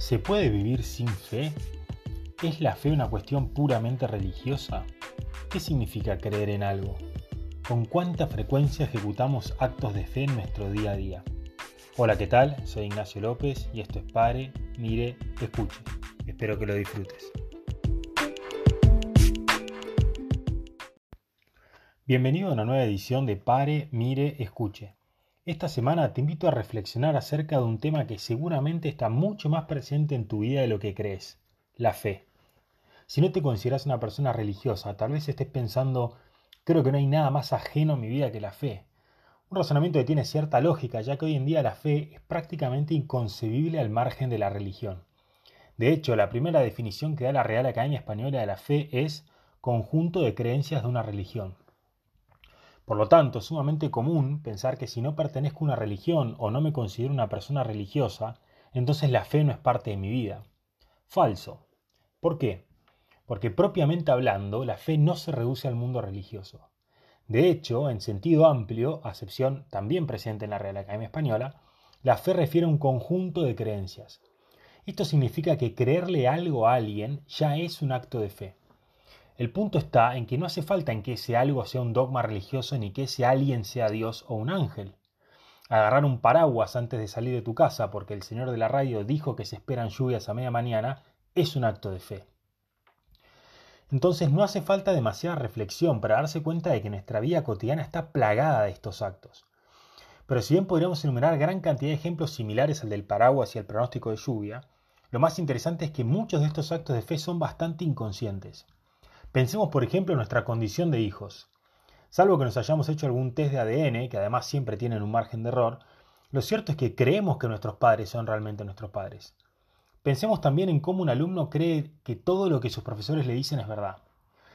¿Se puede vivir sin fe? ¿Es la fe una cuestión puramente religiosa? ¿Qué significa creer en algo? ¿Con cuánta frecuencia ejecutamos actos de fe en nuestro día a día? Hola, ¿qué tal? Soy Ignacio López y esto es Pare, Mire, Escuche. Espero que lo disfrutes. Bienvenido a una nueva edición de Pare, Mire, Escuche. Esta semana te invito a reflexionar acerca de un tema que seguramente está mucho más presente en tu vida de lo que crees, la fe. Si no te consideras una persona religiosa, tal vez estés pensando, creo que no hay nada más ajeno a mi vida que la fe. Un razonamiento que tiene cierta lógica, ya que hoy en día la fe es prácticamente inconcebible al margen de la religión. De hecho, la primera definición que da la Real Academia Española de la fe es conjunto de creencias de una religión. Por lo tanto, es sumamente común pensar que si no pertenezco a una religión o no me considero una persona religiosa, entonces la fe no es parte de mi vida. Falso. ¿Por qué? Porque propiamente hablando, la fe no se reduce al mundo religioso. De hecho, en sentido amplio, acepción también presente en la Real Academia Española, la fe refiere a un conjunto de creencias. Esto significa que creerle algo a alguien ya es un acto de fe. El punto está en que no hace falta en que ese algo sea un dogma religioso ni que ese alguien sea Dios o un ángel. Agarrar un paraguas antes de salir de tu casa porque el señor de la radio dijo que se esperan lluvias a media mañana es un acto de fe. Entonces no hace falta demasiada reflexión para darse cuenta de que nuestra vida cotidiana está plagada de estos actos. Pero si bien podríamos enumerar gran cantidad de ejemplos similares al del paraguas y al pronóstico de lluvia, lo más interesante es que muchos de estos actos de fe son bastante inconscientes. Pensemos, por ejemplo, en nuestra condición de hijos. Salvo que nos hayamos hecho algún test de ADN, que además siempre tienen un margen de error, lo cierto es que creemos que nuestros padres son realmente nuestros padres. Pensemos también en cómo un alumno cree que todo lo que sus profesores le dicen es verdad.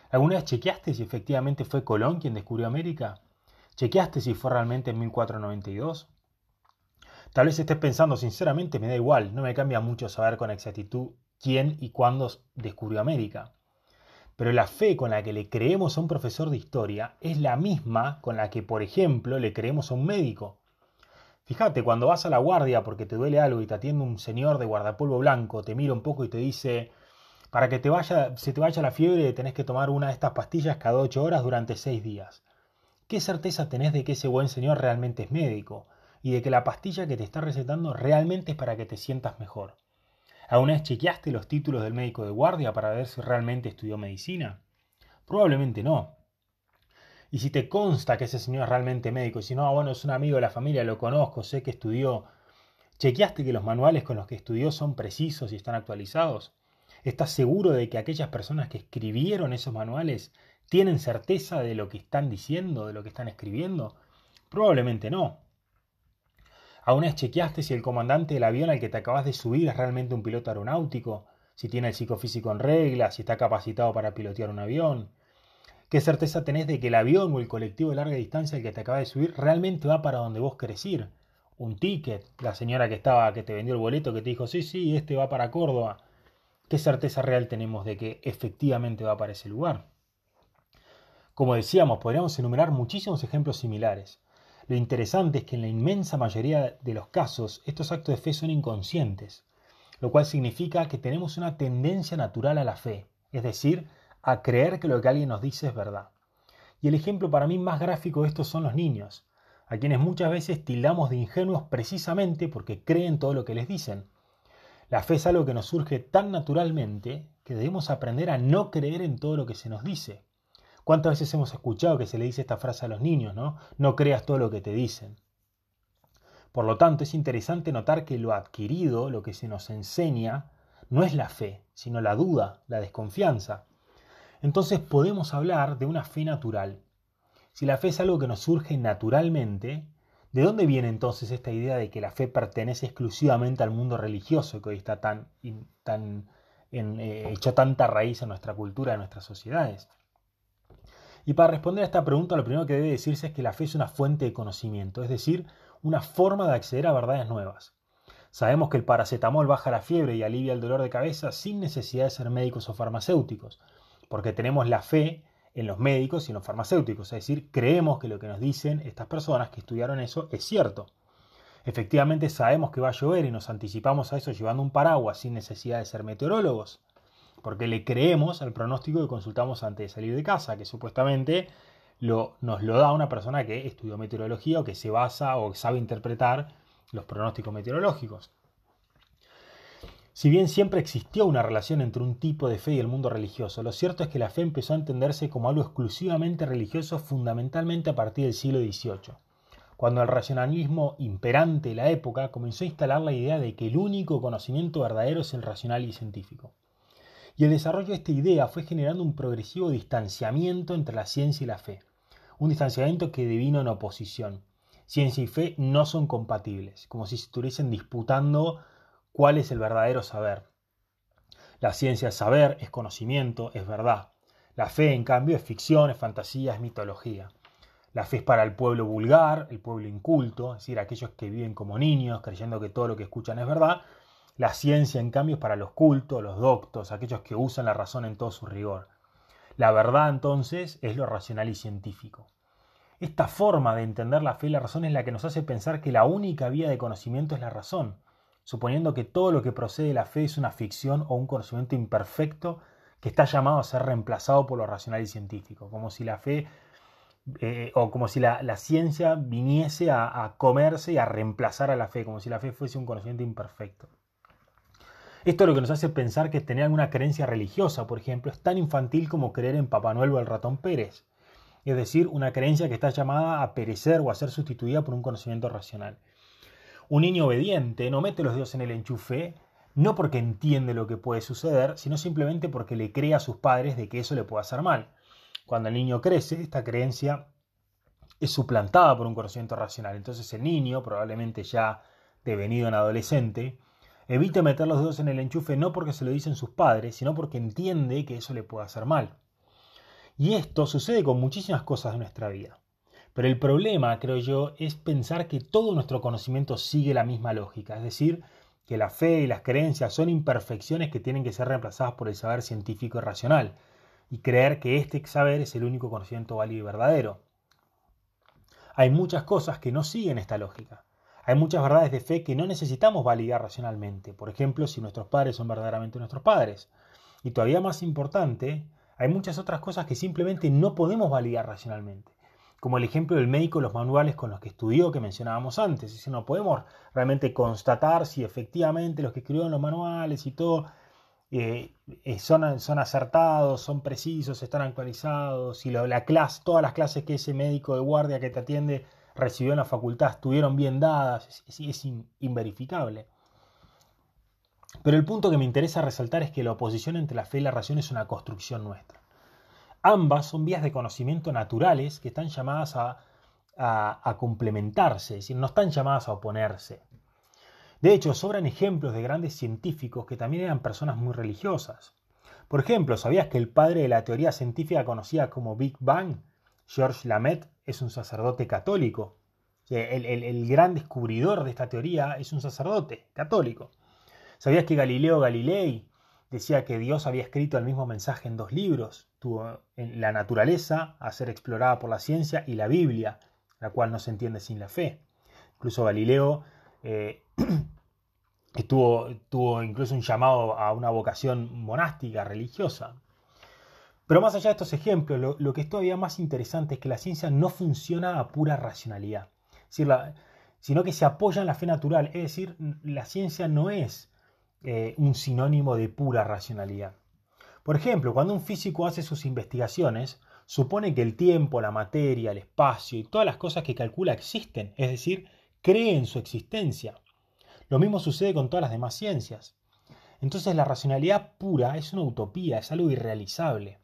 ¿Alguna vez chequeaste si efectivamente fue Colón quien descubrió América? ¿Chequeaste si fue realmente en 1492? Tal vez estés pensando, sinceramente, me da igual, no me cambia mucho saber con exactitud quién y cuándo descubrió América. Pero la fe con la que le creemos a un profesor de historia es la misma con la que, por ejemplo, le creemos a un médico. Fíjate, cuando vas a la guardia porque te duele algo y te atiende un señor de guardapolvo blanco, te mira un poco y te dice, para que te vaya, se te vaya la fiebre tenés que tomar una de estas pastillas cada ocho horas durante seis días. ¿Qué certeza tenés de que ese buen señor realmente es médico? Y de que la pastilla que te está recetando realmente es para que te sientas mejor. ¿Alguna vez chequeaste los títulos del médico de guardia para ver si realmente estudió medicina? Probablemente no. Y si te consta que ese señor es realmente médico, y si no, bueno, es un amigo de la familia, lo conozco, sé que estudió, ¿chequeaste que los manuales con los que estudió son precisos y están actualizados? ¿Estás seguro de que aquellas personas que escribieron esos manuales tienen certeza de lo que están diciendo, de lo que están escribiendo? Probablemente no. ¿Aún vez chequeaste si el comandante del avión al que te acabas de subir es realmente un piloto aeronáutico? Si tiene el psicofísico en regla, si está capacitado para pilotear un avión. ¿Qué certeza tenés de que el avión o el colectivo de larga distancia al que te acabas de subir realmente va para donde vos querés ir? Un ticket, la señora que estaba, que te vendió el boleto, que te dijo, sí, sí, este va para Córdoba. ¿Qué certeza real tenemos de que efectivamente va para ese lugar? Como decíamos, podríamos enumerar muchísimos ejemplos similares. Lo interesante es que en la inmensa mayoría de los casos estos actos de fe son inconscientes, lo cual significa que tenemos una tendencia natural a la fe, es decir, a creer que lo que alguien nos dice es verdad. Y el ejemplo para mí más gráfico de esto son los niños, a quienes muchas veces tildamos de ingenuos precisamente porque creen todo lo que les dicen. La fe es algo que nos surge tan naturalmente que debemos aprender a no creer en todo lo que se nos dice. ¿Cuántas veces hemos escuchado que se le dice esta frase a los niños, no? No creas todo lo que te dicen. Por lo tanto, es interesante notar que lo adquirido, lo que se nos enseña, no es la fe, sino la duda, la desconfianza. Entonces podemos hablar de una fe natural. Si la fe es algo que nos surge naturalmente, ¿de dónde viene entonces esta idea de que la fe pertenece exclusivamente al mundo religioso que hoy está tan, tan eh, hecho tanta raíz en nuestra cultura, en nuestras sociedades? Y para responder a esta pregunta, lo primero que debe decirse es que la fe es una fuente de conocimiento, es decir, una forma de acceder a verdades nuevas. Sabemos que el paracetamol baja la fiebre y alivia el dolor de cabeza sin necesidad de ser médicos o farmacéuticos, porque tenemos la fe en los médicos y en los farmacéuticos, es decir, creemos que lo que nos dicen estas personas que estudiaron eso es cierto. Efectivamente sabemos que va a llover y nos anticipamos a eso llevando un paraguas sin necesidad de ser meteorólogos, porque le creemos al pronóstico que consultamos antes de salir de casa, que supuestamente lo, nos lo da una persona que estudió meteorología o que se basa o sabe interpretar los pronósticos meteorológicos. Si bien siempre existió una relación entre un tipo de fe y el mundo religioso, lo cierto es que la fe empezó a entenderse como algo exclusivamente religioso fundamentalmente a partir del siglo XVIII, cuando el racionalismo imperante de la época comenzó a instalar la idea de que el único conocimiento verdadero es el racional y científico. Y el desarrollo de esta idea fue generando un progresivo distanciamiento entre la ciencia y la fe, un distanciamiento que devino en oposición. Ciencia y fe no son compatibles, como si estuviesen disputando cuál es el verdadero saber. La ciencia es saber, es conocimiento, es verdad. La fe, en cambio, es ficción, es fantasía, es mitología. La fe es para el pueblo vulgar, el pueblo inculto, es decir, aquellos que viven como niños, creyendo que todo lo que escuchan es verdad. La ciencia, en cambio, es para los cultos, los doctos, aquellos que usan la razón en todo su rigor. La verdad, entonces, es lo racional y científico. Esta forma de entender la fe y la razón es la que nos hace pensar que la única vía de conocimiento es la razón, suponiendo que todo lo que procede de la fe es una ficción o un conocimiento imperfecto que está llamado a ser reemplazado por lo racional y científico, como si la fe eh, o como si la, ciencia viniese a, comerse y a reemplazar a la fe, como si la fe fuese un conocimiento imperfecto. Esto es lo que nos hace pensar que tener alguna creencia religiosa, por ejemplo, es tan infantil como creer en Papá Noel o el ratón Pérez, es decir, una creencia que está llamada a perecer o a ser sustituida por un conocimiento racional. Un niño obediente no mete los dedos en el enchufe no porque entiende lo que puede suceder, sino simplemente porque le cree a sus padres de que eso le puede hacer mal. Cuando el niño crece, esta creencia es suplantada por un conocimiento racional. Entonces el niño, probablemente ya devenido en adolescente, evita meter los dedos en el enchufe no porque se lo dicen sus padres, sino porque entiende que eso le puede hacer mal. Y esto sucede con muchísimas cosas de nuestra vida. Pero el problema, creo yo, es pensar que todo nuestro conocimiento sigue la misma lógica, es decir, que la fe y las creencias son imperfecciones que tienen que ser reemplazadas por el saber científico y racional, y creer que este saber es el único conocimiento válido y verdadero. Hay muchas cosas que no siguen esta lógica. Hay muchas verdades de fe que no necesitamos validar racionalmente. Por ejemplo, si nuestros padres son verdaderamente nuestros padres. Y todavía más importante, hay muchas otras cosas que simplemente no podemos validar racionalmente como el ejemplo del médico los manuales con los que estudió que mencionábamos antes. Es decir, no podemos realmente constatar si efectivamente los que escribieron los manuales y todo eh, eh, son, son, acertados, son precisos, están actualizados, si la clase, todas las clases que ese médico de guardia que te atiende recibió en la facultad estuvieron bien dadas, es, es inverificable. Pero el punto que me interesa resaltar es que la oposición entre la fe y la razón es una construcción nuestra. Ambas son vías de conocimiento naturales que están llamadas a, complementarse, es no están llamadas a oponerse. De hecho, sobran ejemplos de grandes científicos que también eran personas muy religiosas. Por ejemplo, ¿sabías que el padre de la teoría científica conocida como Big Bang, Georges Lamet, es un sacerdote católico? El, gran descubridor de esta teoría es un sacerdote católico. ¿Sabías que Galileo Galilei decía que Dios había escrito el mismo mensaje en dos libros, tuvo la naturaleza a ser explorada por la ciencia y la Biblia, la cual no se entiende sin la fe. Incluso Galileo eh, tuvo, incluso un llamado a una vocación monástica, religiosa. Pero más allá de estos ejemplos, lo, que es todavía más interesante es que la ciencia no funciona a pura racionalidad, sino que se apoya en la fe natural, es decir, la ciencia no es eh, un sinónimo de pura racionalidad. Por ejemplo, cuando un físico hace sus investigaciones, supone que el tiempo, la materia, el espacio y todas las cosas que calcula existen, es decir, cree en su existencia. Lo mismo sucede con todas las demás ciencias. Entonces la racionalidad pura es una utopía, es algo irrealizable.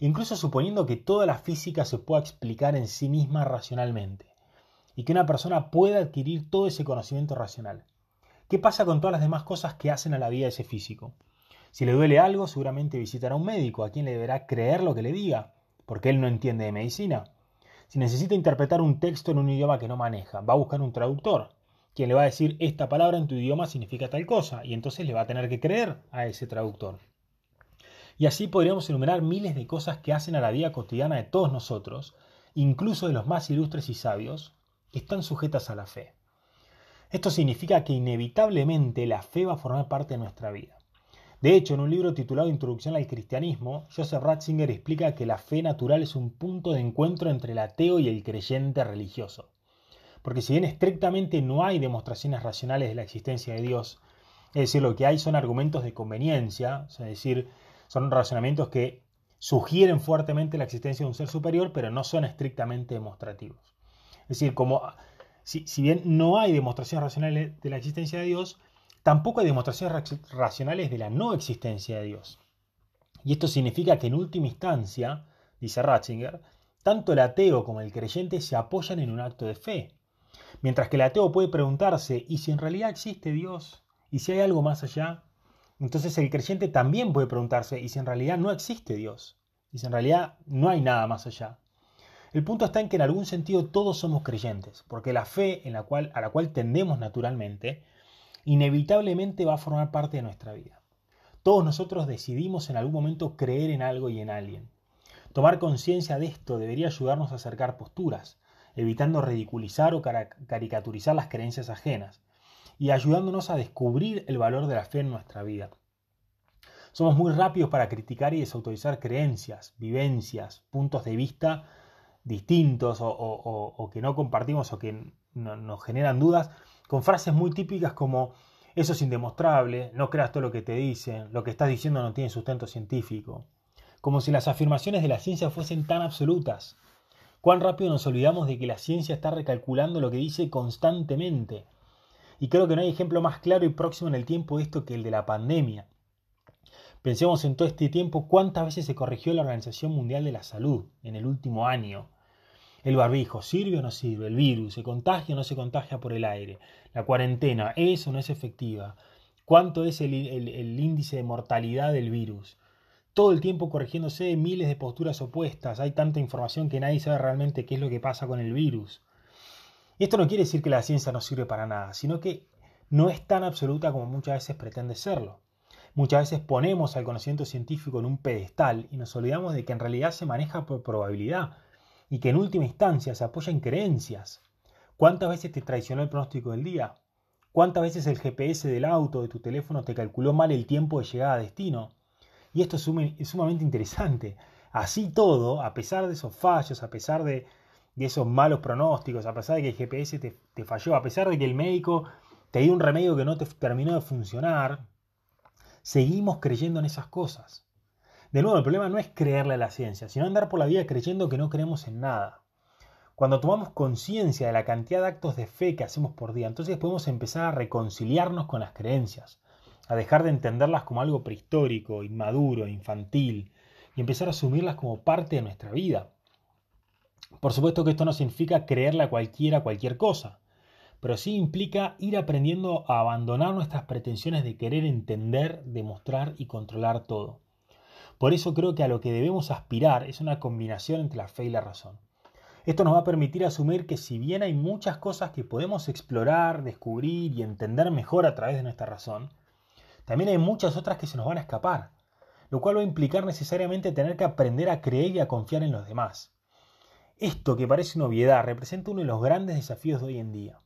Incluso suponiendo que toda la física se pueda explicar en sí misma racionalmente y que una persona pueda adquirir todo ese conocimiento racional. ¿Qué pasa con todas las demás cosas que hacen a la vida de ese físico? Si le duele algo, seguramente visitará a un médico, a quien le deberá creer lo que le diga, porque él no entiende de medicina. Si necesita interpretar un texto en un idioma que no maneja, va a buscar un traductor, quien le va a decir esta palabra en tu idioma significa tal cosa, y entonces le va a tener que creer a ese traductor. Y así podríamos enumerar miles de cosas que hacen a la vida cotidiana de todos nosotros, incluso de los más ilustres y sabios, que están sujetas a la fe. Esto significa que inevitablemente la fe va a formar parte de nuestra vida. De hecho, en un libro titulado Introducción al Cristianismo, Joseph Ratzinger explica que la fe natural es un punto de encuentro entre el ateo y el creyente religioso. Porque si bien estrictamente no hay demostraciones racionales de la existencia de Dios, es decir, lo que hay son argumentos de conveniencia, es decir, son razonamientos que sugieren fuertemente la existencia de un ser superior, pero no son estrictamente demostrativos. Es decir, como si, bien no hay demostraciones racionales de la existencia de Dios, tampoco hay demostraciones racionales de la no existencia de Dios. Y esto significa que en última instancia, dice Ratzinger, tanto el ateo como el creyente se apoyan en un acto de fe. Mientras que el ateo puede preguntarse, ¿y si en realidad existe Dios? ¿Y si hay algo más allá? Entonces el creyente también puede preguntarse, ¿y si en realidad no existe Dios? ¿Y si en realidad no hay nada más allá? El punto está en que en algún sentido todos somos creyentes, porque la fe en la cual, a la cual tendemos naturalmente, inevitablemente va a formar parte de nuestra vida. Todos nosotros decidimos en algún momento creer en algo y en alguien. Tomar conciencia de esto debería ayudarnos a acercar posturas, evitando ridiculizar o caricaturizar las creencias ajenas, y ayudándonos a descubrir el valor de la fe en nuestra vida. Somos muy rápidos para criticar y desautorizar creencias, vivencias, puntos de vista distintos o, que no compartimos o que nos generan dudas, con frases muy típicas como eso es indemostrable, no creas todo lo que te dicen, lo que estás diciendo no tiene sustento científico. Como si las afirmaciones de la ciencia fuesen tan absolutas. Cuán rápido nos olvidamos de que la ciencia está recalculando lo que dice constantemente. Y creo que no hay ejemplo más claro y próximo en el tiempo de esto que el de la pandemia. Pensemos en todo este tiempo cuántas veces se corrigió la Organización Mundial de la Salud en el último año el barbijo, ¿sirve o no sirve? El virus, ¿se contagia o no se contagia por el aire? La cuarentena, ¿es o no es efectiva? ¿Cuánto es el, índice de mortalidad del virus? Todo el tiempo corrigiéndose miles de posturas opuestas. Hay tanta información que nadie sabe realmente qué es lo que pasa con el virus. Y esto no quiere decir que la ciencia no sirve para nada, sino que no es tan absoluta como muchas veces pretende serlo. Muchas veces ponemos al conocimiento científico en un pedestal y nos olvidamos de que en realidad se maneja por probabilidad y que en última instancia se apoya en creencias. ¿Cuántas veces te traicionó el pronóstico del día? ¿Cuántas veces el GPS del auto de tu teléfono te calculó mal el tiempo de llegada a destino? Y esto es, sumamente interesante. Así todo, a pesar de esos fallos, a pesar de, esos malos pronósticos, a pesar de que el GPS te, te falló, a pesar de que el médico te dio un remedio que no te terminó de funcionar, seguimos creyendo en esas cosas. De nuevo, el problema no es creerle a la ciencia, sino andar por la vida creyendo que no creemos en nada. Cuando tomamos conciencia de la cantidad de actos de fe que hacemos por día, entonces podemos empezar a reconciliarnos con las creencias, a dejar de entenderlas como algo prehistórico, inmaduro, infantil, y empezar a asumirlas como parte de nuestra vida. Por supuesto que esto no significa creerle cualquiera cualquier cosa, pero sí implica ir aprendiendo a abandonar nuestras pretensiones de querer entender, demostrar y controlar todo. Por eso creo que a lo que debemos aspirar es una combinación entre la fe y la razón. Esto nos va a permitir asumir que si bien hay muchas cosas que podemos explorar, descubrir y entender mejor a través de nuestra razón, también hay muchas otras que se nos van a escapar, lo cual va a implicar necesariamente tener que aprender a creer y a confiar en los demás. Esto que parece una obviedad representa uno de los grandes desafíos de hoy en día.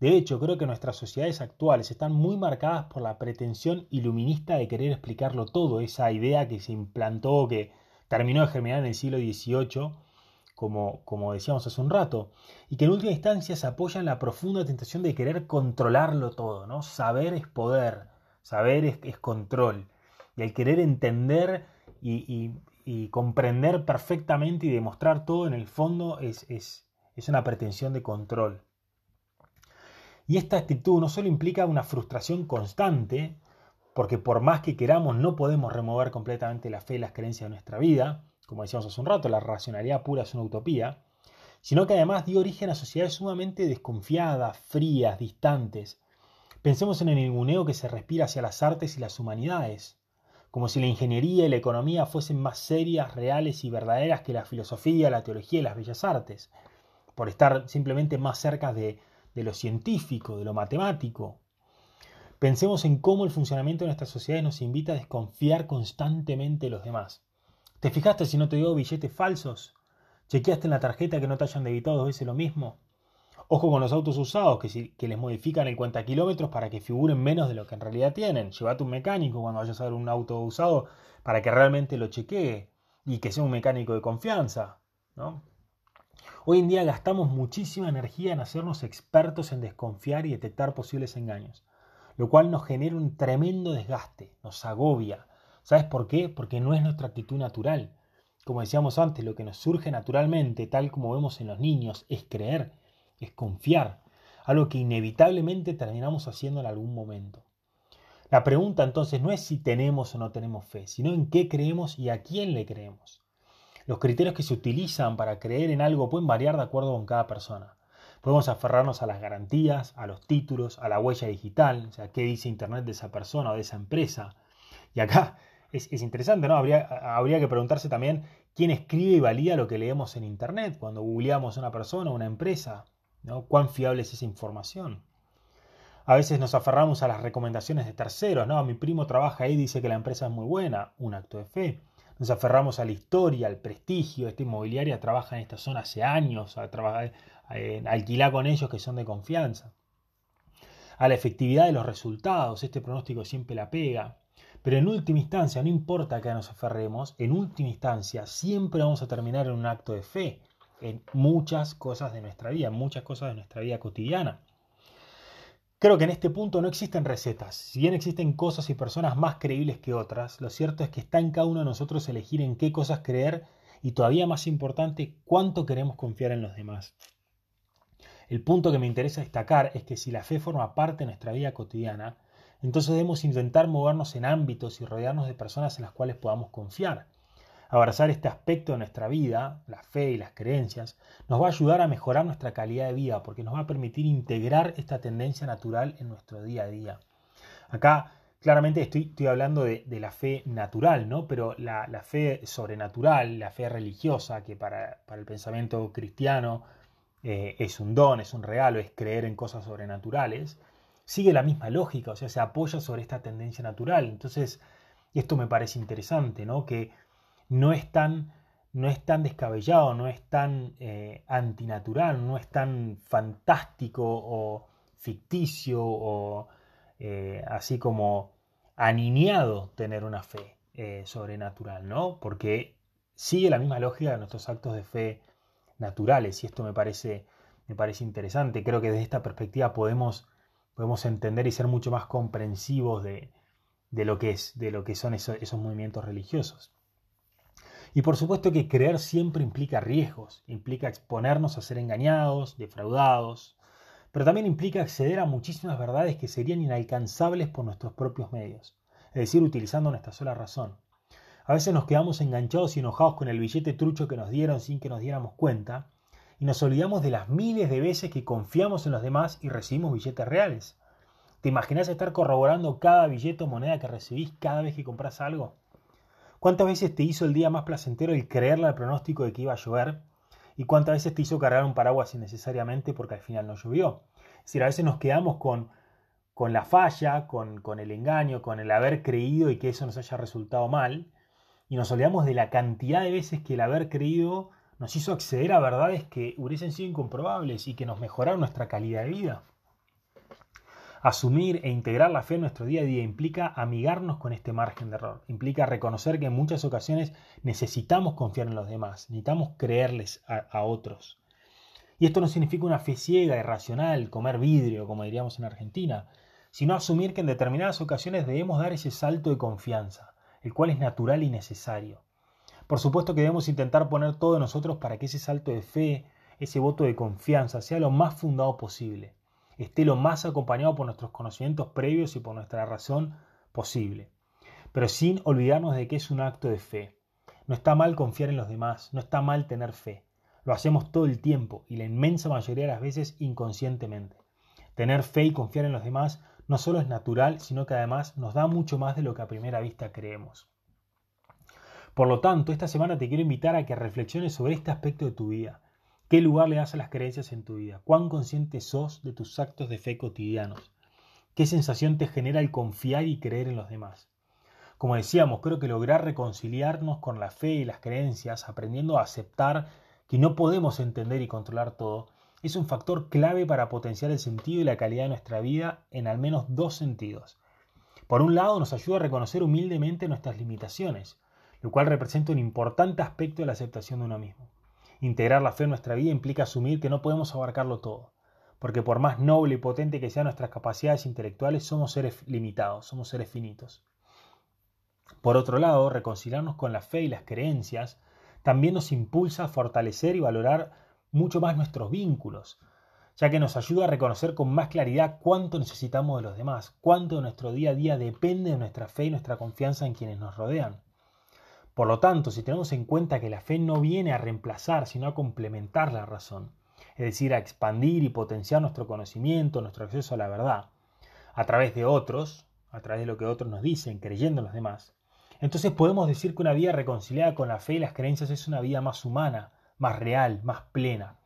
De hecho, creo que nuestras sociedades actuales están muy marcadas por la pretensión iluminista de querer explicarlo todo, esa idea que se implantó, que terminó de germinar en el siglo XVIII, como, como decíamos hace un rato, y que en última instancia se apoya en la profunda tentación de querer controlarlo todo, ¿no? Saber es poder, saber es, control, y el querer entender y, comprender perfectamente y demostrar todo en el fondo es, es una pretensión de control. Y esta actitud no solo implica una frustración constante, porque por más que queramos no podemos remover completamente la fe y las creencias de nuestra vida, como decíamos hace un rato, la racionalidad pura es una utopía, sino que además dio origen a sociedades sumamente desconfiadas, frías, distantes. Pensemos en el ninguneo que se respira hacia las artes y las humanidades, como si la ingeniería y la economía fuesen más serias, reales y verdaderas que la filosofía, la teología y las bellas artes, por estar simplemente más cerca de, lo científico, de lo matemático. Pensemos en cómo el funcionamiento de nuestras sociedades nos invita a desconfiar constantemente de los demás. ¿Te fijaste si no te dio billetes falsos? ¿Chequeaste en la tarjeta que no te hayan debitado dos veces lo mismo? Ojo con los autos usados que, que les modifican el cuenta kilómetros para que figuren menos de lo que en realidad tienen. Llévate un mecánico cuando vayas a ver un auto usado para que realmente lo chequee y que sea un mecánico de confianza. ¿no? Hoy en día gastamos muchísima energía en hacernos expertos en desconfiar y detectar posibles engaños, lo cual nos genera un tremendo desgaste, nos agobia. ¿Sabes por qué? Porque no es nuestra actitud natural. Como decíamos antes, lo que nos surge naturalmente, tal como vemos en los niños, es creer, es confiar, algo que inevitablemente terminamos haciendo en algún momento. La pregunta entonces no es si tenemos o no tenemos fe, sino en qué creemos y a quién le creemos. Los criterios que se utilizan para creer en algo pueden variar de acuerdo con cada persona. Podemos aferrarnos a las garantías, a los títulos, a la huella digital, o sea, qué dice Internet de esa persona o de esa empresa. Y acá es, interesante, ¿no? Habría, habría, que preguntarse también quién escribe y valida lo que leemos en Internet cuando googleamos a una persona o una empresa, ¿Cuán fiable es esa información? A veces nos aferramos a las recomendaciones de terceros, ¿no? Mi primo trabaja ahí dice que la empresa es muy buena, un acto de fe. Nos aferramos a la historia, al prestigio, esta inmobiliaria trabaja en esta zona hace años, a trabajar, alquilar con ellos que son de confianza. A la efectividad de los resultados, este pronóstico siempre la pega. Pero en última instancia, no importa que nos aferremos, en última instancia siempre vamos a terminar en un acto de fe en muchas cosas de nuestra vida, en muchas cosas de nuestra vida cotidiana. Creo que en este punto no existen recetas. Si bien existen cosas y personas más creíbles que otras, lo cierto es que está en cada uno de nosotros elegir en qué cosas creer y todavía más importante, cuánto queremos confiar en los demás. El punto que me interesa destacar es que si la fe forma parte de nuestra vida cotidiana, entonces debemos intentar movernos en ámbitos y rodearnos de personas en las cuales podamos confiar. Abrazar este aspecto de nuestra vida, la fe y las creencias, nos va a ayudar a mejorar nuestra calidad de vida porque nos va a permitir integrar esta tendencia natural en nuestro día a día. Acá claramente estoy, hablando de, la fe natural, ¿no? pero la, fe sobrenatural, la fe religiosa, que para, el pensamiento cristiano eh, es un don, es un regalo, es creer en cosas sobrenaturales, sigue la misma lógica, o sea, se apoya sobre esta tendencia natural. Entonces, esto me parece interesante, ¿no? Que no es tan, no es tan descabellado, no es tan eh, antinatural, no es tan fantástico o ficticio o eh, así como aniñado tener una fe eh, sobrenatural, ¿no? Porque sigue la misma lógica de nuestros actos de fe naturales y esto me parece, me parece interesante. Creo que desde esta perspectiva podemos podemos entender y ser mucho más comprensivos de, lo, que es, de lo que son esos, esos movimientos religiosos. Y por supuesto que creer siempre implica riesgos, implica exponernos a ser engañados, defraudados, pero también implica acceder a muchísimas verdades que serían inalcanzables por nuestros propios medios, es decir, utilizando nuestra sola razón. A veces nos quedamos enganchados y enojados con el billete trucho que nos dieron sin que nos diéramos cuenta, y nos olvidamos de las miles de veces que confiamos en los demás y recibimos billetes reales. ¿Te imaginas estar corroborando cada billete o moneda que recibís cada vez que compras algo? ¿Cuántas veces te hizo el día más placentero el creerle al pronóstico de que iba a llover? ¿Y cuántas veces te hizo cargar un paraguas innecesariamente porque al final no llovió? Es decir, a veces nos quedamos con, con la falla, con, con el engaño, con el haber creído y que eso nos haya resultado mal, y nos olvidamos de la cantidad de veces que el haber creído nos hizo acceder a verdades que hubiesen sido incomprobables y que nos mejoraron nuestra calidad de vida. Asumir e integrar la fe en nuestro día a día implica amigarnos con este margen de error, implica reconocer que en muchas ocasiones necesitamos confiar en los demás, necesitamos creerles a, otros. Y esto no significa una fe ciega, irracional, comer vidrio, como diríamos en Argentina, sino asumir que en determinadas ocasiones debemos dar ese salto de confianza, el cual es natural y necesario. Por supuesto que debemos intentar poner todo nosotros para que ese salto de fe, ese voto de confianza, sea lo más fundado posible, esté lo más acompañado por nuestros conocimientos previos y por nuestra razón posible, pero sin olvidarnos de que es un acto de fe. No está mal confiar en los demás, no está mal tener fe. Lo hacemos todo el tiempo y la inmensa mayoría de las veces inconscientemente. Tener fe y confiar en los demás no solo es natural, sino que además nos da mucho más de lo que a primera vista creemos. Por lo tanto, esta semana te quiero invitar a que reflexiones sobre este aspecto de tu vida. ¿Qué lugar le das a las creencias en tu vida? ¿Cuán consciente sos de tus actos de fe cotidianos? ¿Qué sensación te genera el confiar y creer en los demás? Como decíamos, creo que lograr reconciliarnos con la fe y las creencias, aprendiendo a aceptar que no podemos entender y controlar todo, es un factor clave para potenciar el sentido y la calidad de nuestra vida en al menos dos sentidos. Por un lado, nos ayuda a reconocer humildemente nuestras limitaciones, lo cual representa un importante aspecto de la aceptación de uno mismo. Integrar la fe en nuestra vida implica asumir que no podemos abarcarlo todo, porque por más noble y potente que sean nuestras capacidades intelectuales, somos seres limitados, somos seres finitos. Por otro lado, reconciliarnos con la fe y las creencias también nos impulsa a fortalecer y valorar mucho más nuestros vínculos, ya que nos ayuda a reconocer con más claridad cuánto necesitamos de los demás, cuánto de nuestro día a día depende de nuestra fe y nuestra confianza en quienes nos rodean. Por lo tanto, si tenemos en cuenta que la fe no viene a reemplazar, sino a complementar la razón, es decir, a expandir y potenciar nuestro conocimiento, nuestro acceso a la verdad, a través de otros, a través de lo que otros nos dicen, creyendo en los demás, entonces podemos decir que una vida reconciliada con la fe y las creencias es una vida más humana, más real, más plena,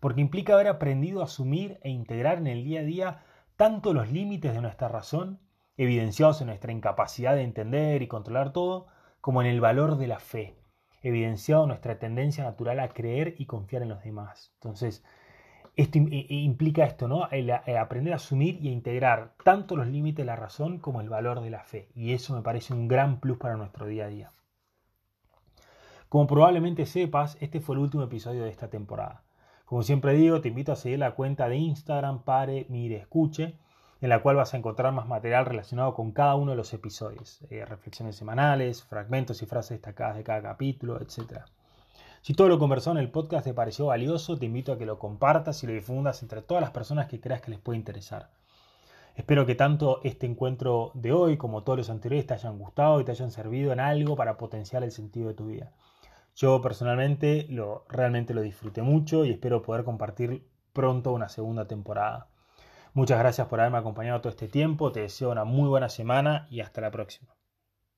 porque implica haber aprendido a asumir e integrar en el día a día tanto los límites de nuestra razón, evidenciados en nuestra incapacidad de entender y controlar todo, como en el valor de la fe, evidenciado en nuestra tendencia natural a creer y confiar en los demás. Entonces, esto implica esto, ¿no? El, aprender a asumir y a integrar tanto los límites de la razón como el valor de la fe. Y eso me parece un gran plus para nuestro día a día. Como probablemente sepas, este fue el último episodio de esta temporada. Como siempre digo, te invito a seguir la cuenta de Instagram Pare, Mire, Escuche, en la cual vas a encontrar más material relacionado con cada uno de los episodios, eh, reflexiones semanales, fragmentos y frases destacadas de cada capítulo, etc. Si todo lo conversado en el podcast te pareció valioso, te invito a que lo compartas y lo difundas entre todas las personas que creas que les puede interesar. Espero que tanto este encuentro de hoy como todos los anteriores te hayan gustado y te hayan servido en algo para potenciar el sentido de tu vida. Yo personalmente lo, realmente lo disfruté mucho y espero poder compartir pronto una segunda temporada. Muchas gracias por haberme acompañado todo este tiempo, te deseo una muy buena semana y hasta la próxima.